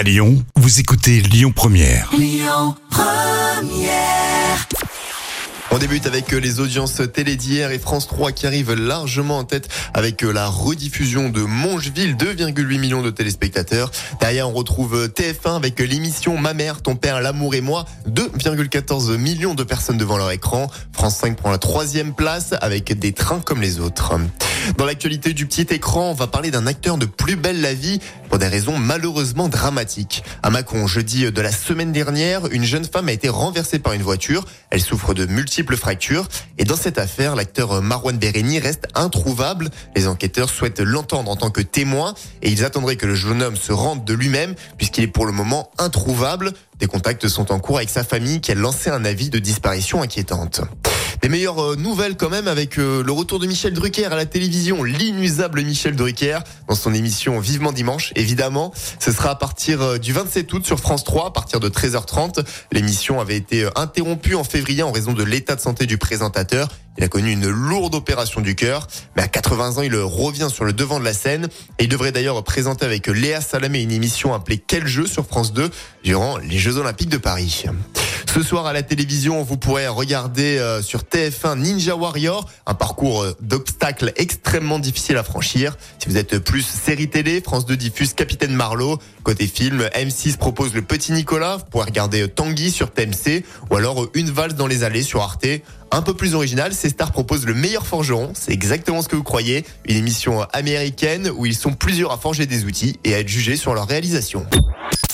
À Lyon, vous écoutez Lyon Première. On débute avec euh, les audiences télé d'hier et France 3 qui arrive largement en tête avec euh, la rediffusion de Mongeville, 2,8 millions de téléspectateurs. Derrière, on retrouve euh, TF1 avec l'émission Ma mère, ton père, l'amour et moi, 2,14 millions de personnes devant leur écran. France 5 prend la troisième place avec des trains comme les autres. Dans l'actualité du petit écran, on va parler d'un acteur de Plus belle la vie pour des raisons malheureusement dramatiques. À Mâcon, jeudi de la semaine dernière, une jeune femme a été renversée par une voiture. Elle souffre de multiples fractures. Et dans cette affaire, l'acteur Marwan Bereni reste introuvable. Les enquêteurs souhaitent l'entendre en tant que témoin et ils attendraient que le jeune homme se rende de lui-même puisqu'il est pour le moment introuvable. Des contacts sont en cours avec sa famille qui a lancé un avis de disparition inquiétante. Les meilleures euh, nouvelles quand même avec euh, le retour de Michel Drucker à la télévision, l'inusable Michel Drucker dans son émission Vivement Dimanche. Évidemment, ce sera à partir euh, du 27 août sur France 3 à partir de 13h30. L'émission avait été interrompue en février en raison de l'état de santé du présentateur. Il a connu une lourde opération du cœur, mais à 80 ans, il revient sur le devant de la scène et il devrait d'ailleurs présenter avec Léa Salamé une émission appelée Quel jeu sur France 2 durant les Jeux Olympiques de Paris. Ce soir à la télévision, vous pourrez regarder euh, sur TF1 Ninja Warrior, un parcours euh, d'obstacles extrêmement difficile à franchir. Si vous êtes plus série télé, France 2 diffuse Capitaine Marlowe. Côté film, M6 propose Le Petit Nicolas. Vous pourrez regarder Tanguy sur TMC ou alors Une valse dans les allées sur Arte. Un peu plus original, ces stars proposent le meilleur forgeron. C'est exactement ce que vous croyez. Une émission américaine où ils sont plusieurs à forger des outils et à être jugés sur leur réalisation.